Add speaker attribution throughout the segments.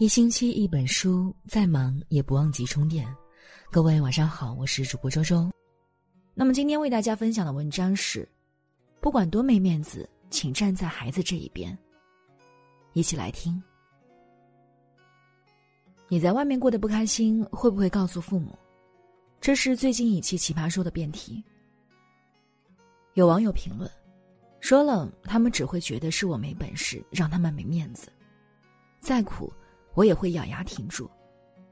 Speaker 1: 一星期一本书，再忙也不忘记充电。各位晚上好，我是主播周周。那么今天为大家分享的文章是：不管多没面子，请站在孩子这一边。一起来听。你在外面过得不开心，会不会告诉父母？这是最近一期《奇葩说》的辩题。有网友评论说了：“他们只会觉得是我没本事，让他们没面子，再苦。”我也会咬牙挺住，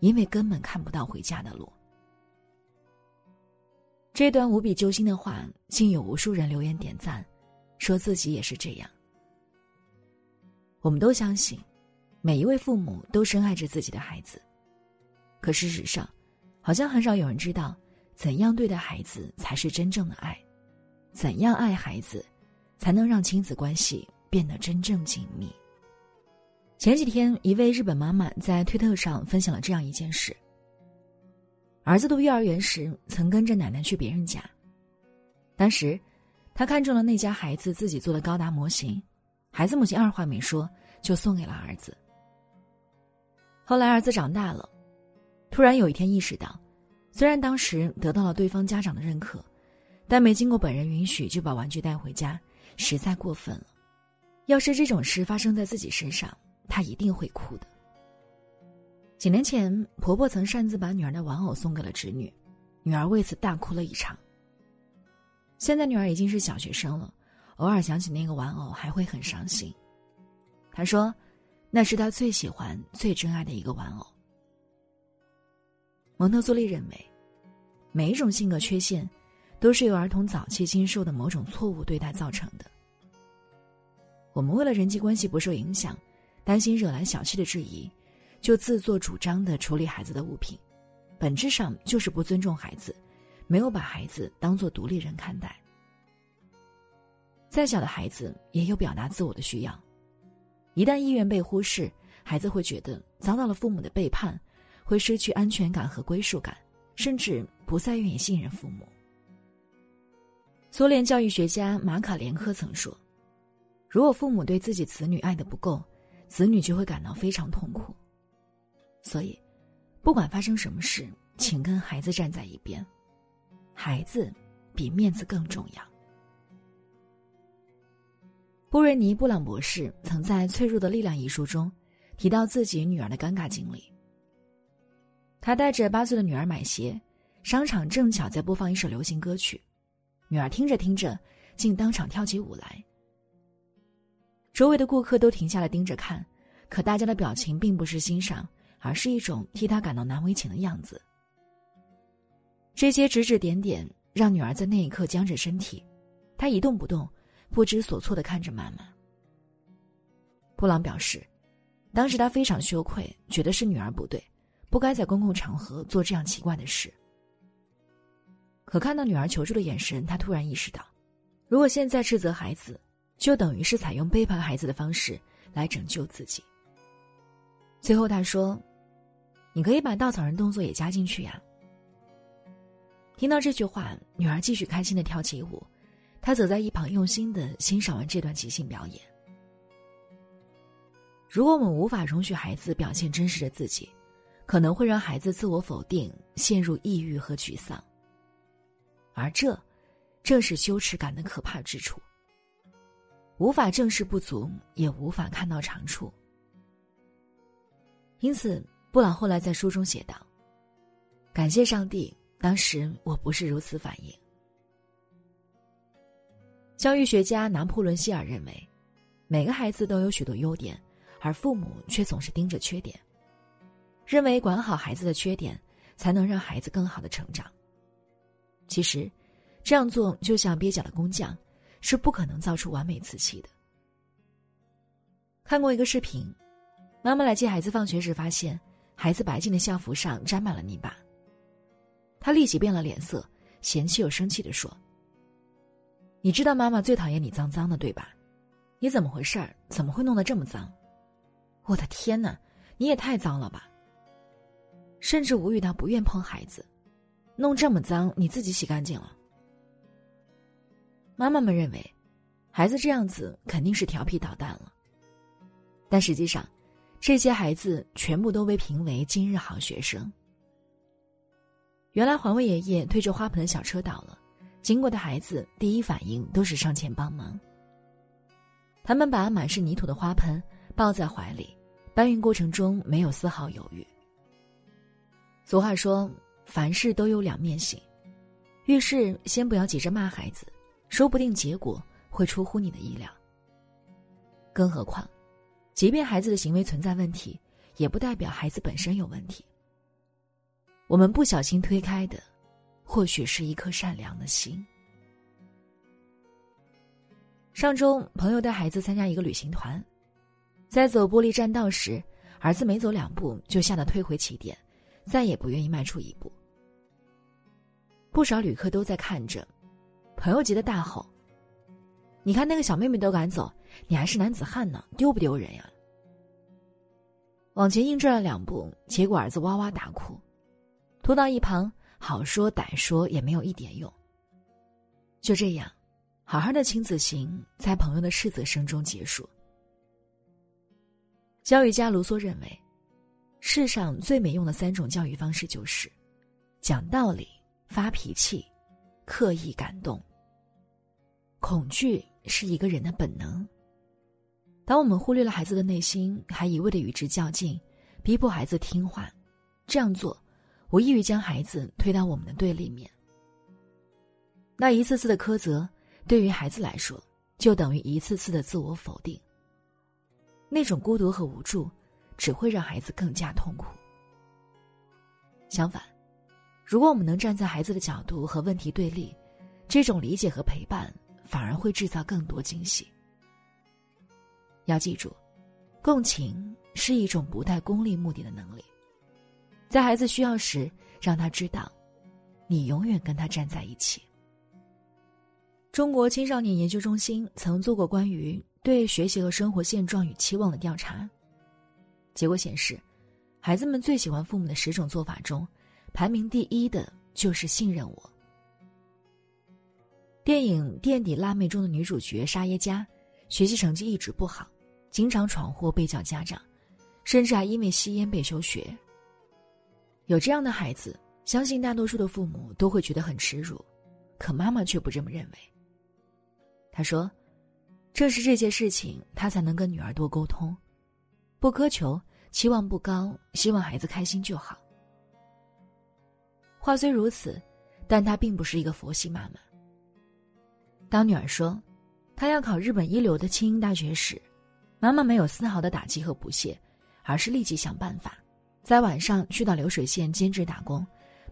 Speaker 1: 因为根本看不到回家的路。这段无比揪心的话，竟有无数人留言点赞，说自己也是这样。我们都相信，每一位父母都深爱着自己的孩子，可事实上，好像很少有人知道，怎样对待孩子才是真正的爱，怎样爱孩子，才能让亲子关系变得真正紧密。前几天，一位日本妈妈在推特上分享了这样一件事：儿子读幼儿园时，曾跟着奶奶去别人家。当时，他看中了那家孩子自己做的高达模型，孩子母亲二话没说就送给了儿子。后来，儿子长大了，突然有一天意识到，虽然当时得到了对方家长的认可，但没经过本人允许就把玩具带回家，实在过分了。要是这种事发生在自己身上，她一定会哭的。几年前，婆婆曾擅自把女儿的玩偶送给了侄女，女儿为此大哭了一场。现在女儿已经是小学生了，偶尔想起那个玩偶还会很伤心。她说：“那是她最喜欢、最珍爱的一个玩偶。”蒙特梭利认为，每一种性格缺陷，都是由儿童早期经受的某种错误对待造成的。我们为了人际关系不受影响。担心惹来小气的质疑，就自作主张的处理孩子的物品，本质上就是不尊重孩子，没有把孩子当做独立人看待。再小的孩子也有表达自我的需要，一旦意愿被忽视，孩子会觉得遭到了父母的背叛，会失去安全感和归属感，甚至不再愿意信任父母。苏联教育学家马卡连科曾说：“如果父母对自己子女爱的不够。”子女就会感到非常痛苦，所以，不管发生什么事，请跟孩子站在一边，孩子比面子更重要。布瑞尼·布朗博士曾在《脆弱的力量》一书中提到自己女儿的尴尬经历。他带着八岁的女儿买鞋，商场正巧在播放一首流行歌曲，女儿听着听着，竟当场跳起舞来。周围的顾客都停下来盯着看，可大家的表情并不是欣赏，而是一种替他感到难为情的样子。这些指指点点让女儿在那一刻僵着身体，她一动不动，不知所措的看着妈妈。布朗表示，当时他非常羞愧，觉得是女儿不对，不该在公共场合做这样奇怪的事。可看到女儿求助的眼神，他突然意识到，如果现在斥责孩子。就等于是采用背叛孩子的方式来拯救自己。最后他说：“你可以把稻草人动作也加进去呀。”听到这句话，女儿继续开心的跳起舞，她则在一旁用心的欣赏完这段即兴表演。如果我们无法容许孩子表现真实的自己，可能会让孩子自我否定，陷入抑郁和沮丧。而这，正是羞耻感的可怕之处。无法正视不足，也无法看到长处。因此，布朗后来在书中写道：“感谢上帝，当时我不是如此反应。”教育学家拿破仑·希尔认为，每个孩子都有许多优点，而父母却总是盯着缺点，认为管好孩子的缺点，才能让孩子更好的成长。其实，这样做就像蹩脚的工匠。是不可能造出完美瓷器的。看过一个视频，妈妈来接孩子放学时，发现孩子白净的校服上沾满了泥巴。她立即变了脸色，嫌弃又生气的说：“你知道妈妈最讨厌你脏脏的，对吧？你怎么回事儿？怎么会弄得这么脏？我的天哪，你也太脏了吧！甚至无语到不愿碰孩子，弄这么脏，你自己洗干净了。”妈妈们认为，孩子这样子肯定是调皮捣蛋了，但实际上，这些孩子全部都被评为今日好学生。原来环卫爷爷推着花盆的小车倒了，经过的孩子第一反应都是上前帮忙。他们把满是泥土的花盆抱在怀里，搬运过程中没有丝毫犹豫。俗话说：“凡事都有两面性。”遇事先不要急着骂孩子，说不定结果会出乎你的意料。更何况，即便孩子的行为存在问题，也不代表孩子本身有问题。我们不小心推开的，或许是一颗善良的心。上周，朋友带孩子参加一个旅行团，在走玻璃栈道时，儿子没走两步就吓得退回起点，再也不愿意迈出一步。不少旅客都在看着，朋友急得大吼：“你看那个小妹妹都敢走，你还是男子汉呢，丢不丢人呀？”往前硬拽了两步，结果儿子哇哇大哭，拖到一旁，好说歹说也没有一点用。就这样，好好的亲子行在朋友的斥责声中结束。教育家卢梭认为，世上最没用的三种教育方式就是讲道理。发脾气，刻意感动。恐惧是一个人的本能。当我们忽略了孩子的内心，还一味的与之较劲，逼迫孩子听话，这样做无异于将孩子推到我们的对立面。那一次次的苛责，对于孩子来说，就等于一次次的自我否定。那种孤独和无助，只会让孩子更加痛苦。相反。如果我们能站在孩子的角度和问题对立，这种理解和陪伴反而会制造更多惊喜。要记住，共情是一种不带功利目的的能力，在孩子需要时，让他知道，你永远跟他站在一起。中国青少年研究中心曾做过关于对学习和生活现状与期望的调查，结果显示，孩子们最喜欢父母的十种做法中。排名第一的就是信任我。电影《垫底辣妹》中的女主角沙耶加，学习成绩一直不好，经常闯祸被叫家长，甚至还因为吸烟被休学。有这样的孩子，相信大多数的父母都会觉得很耻辱，可妈妈却不这么认为。她说：“正是这些事情，她才能跟女儿多沟通，不苛求，期望不高，希望孩子开心就好。”话虽如此，但她并不是一个佛系妈妈。当女儿说，她要考日本一流的清英大学时，妈妈没有丝毫的打击和不屑，而是立即想办法，在晚上去到流水线兼职打工，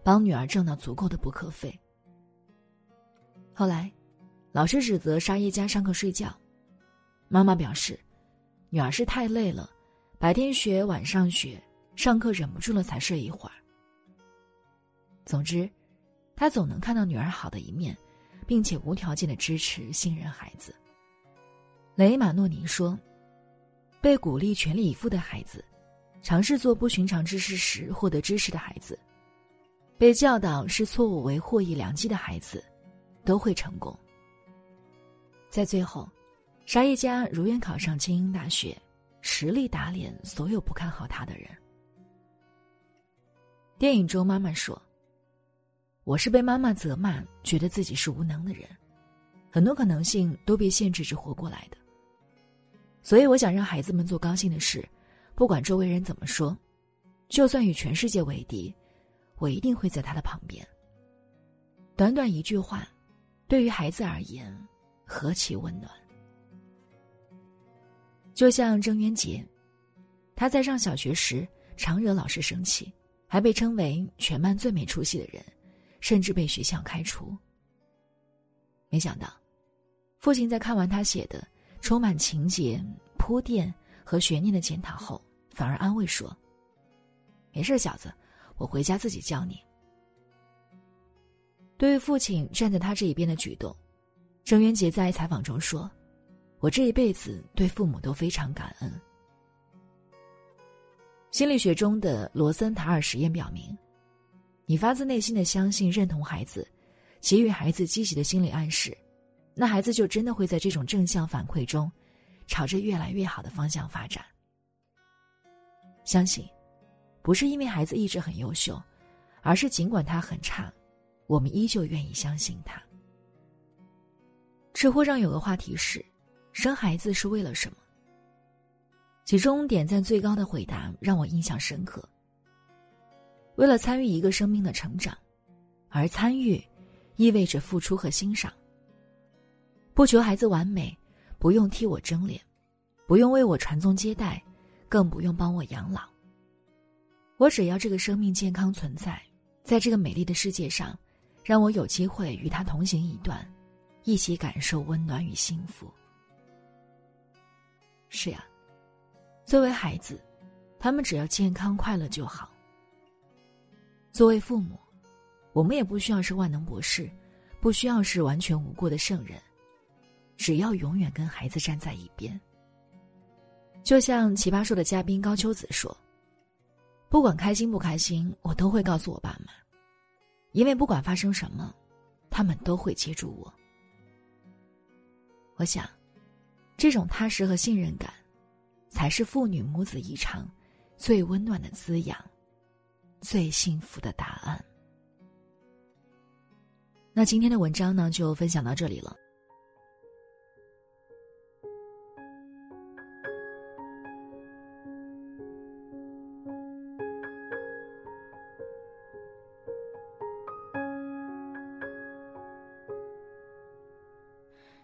Speaker 1: 帮女儿挣到足够的补课费。后来，老师指责沙耶加上课睡觉，妈妈表示，女儿是太累了，白天学晚上学，上课忍不住了才睡一会儿。总之，他总能看到女儿好的一面，并且无条件的支持、信任孩子。雷马诺尼说：“被鼓励全力以赴的孩子，尝试做不寻常之事时获得知识的孩子，被教导视错误为获益良机的孩子，都会成功。”在最后，沙耶加如愿考上精英大学，实力打脸所有不看好他的人。电影中，妈妈说。我是被妈妈责骂，觉得自己是无能的人，很多可能性都被限制着活过来的。所以我想让孩子们做高兴的事，不管周围人怎么说，就算与全世界为敌，我一定会在他的旁边。短短一句话，对于孩子而言，何其温暖。就像郑渊洁，他在上小学时常惹老师生气，还被称为全班最没出息的人。甚至被学校开除。没想到，父亲在看完他写的充满情节、铺垫和悬念的检讨后，反而安慰说：“没事，小子，我回家自己教你。”对于父亲站在他这一边的举动，郑渊洁在采访中说：“我这一辈子对父母都非常感恩。”心理学中的罗森塔尔实验表明。你发自内心的相信、认同孩子，给予孩子积极的心理暗示，那孩子就真的会在这种正向反馈中，朝着越来越好的方向发展。相信，不是因为孩子一直很优秀，而是尽管他很差，我们依旧愿意相信他。知乎上有个话题是：生孩子是为了什么？其中点赞最高的回答让我印象深刻。为了参与一个生命的成长，而参与，意味着付出和欣赏。不求孩子完美，不用替我争脸，不用为我传宗接代，更不用帮我养老。我只要这个生命健康存在，在这个美丽的世界上，让我有机会与他同行一段，一起感受温暖与幸福。是呀。作为孩子，他们只要健康快乐就好。作为父母，我们也不需要是万能博士，不需要是完全无过的圣人，只要永远跟孩子站在一边。就像奇葩说的嘉宾高秋子说：“不管开心不开心，我都会告诉我爸妈，因为不管发生什么，他们都会接住我。”我想，这种踏实和信任感。才是父女母子一场最温暖的滋养，最幸福的答案。那今天的文章呢，就分享到这里了。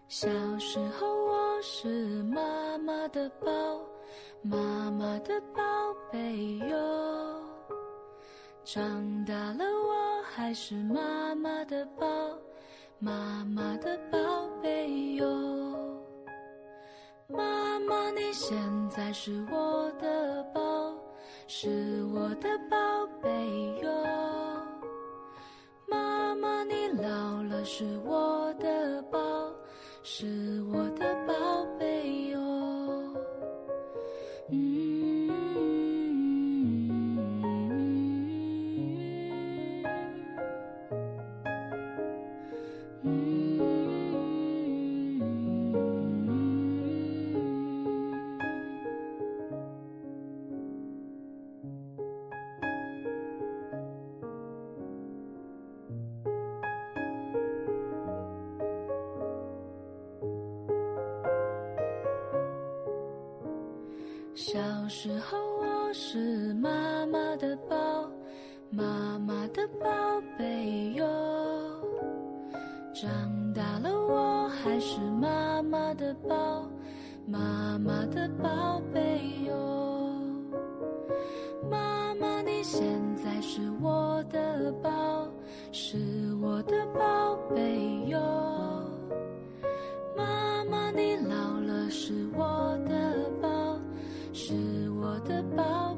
Speaker 2: 小时候，我是妈妈的宝。妈妈的宝贝哟，长大了我还是妈妈的宝，妈妈的宝贝哟。妈妈你现在是我的宝，是我的宝贝哟。妈妈你老了是我的宝，是我的宝小时候我是妈妈的宝，妈妈的宝贝哟。长大了我还是妈妈的宝，妈妈的宝贝哟。妈妈你现在是我的宝，是我的宝贝哟。抱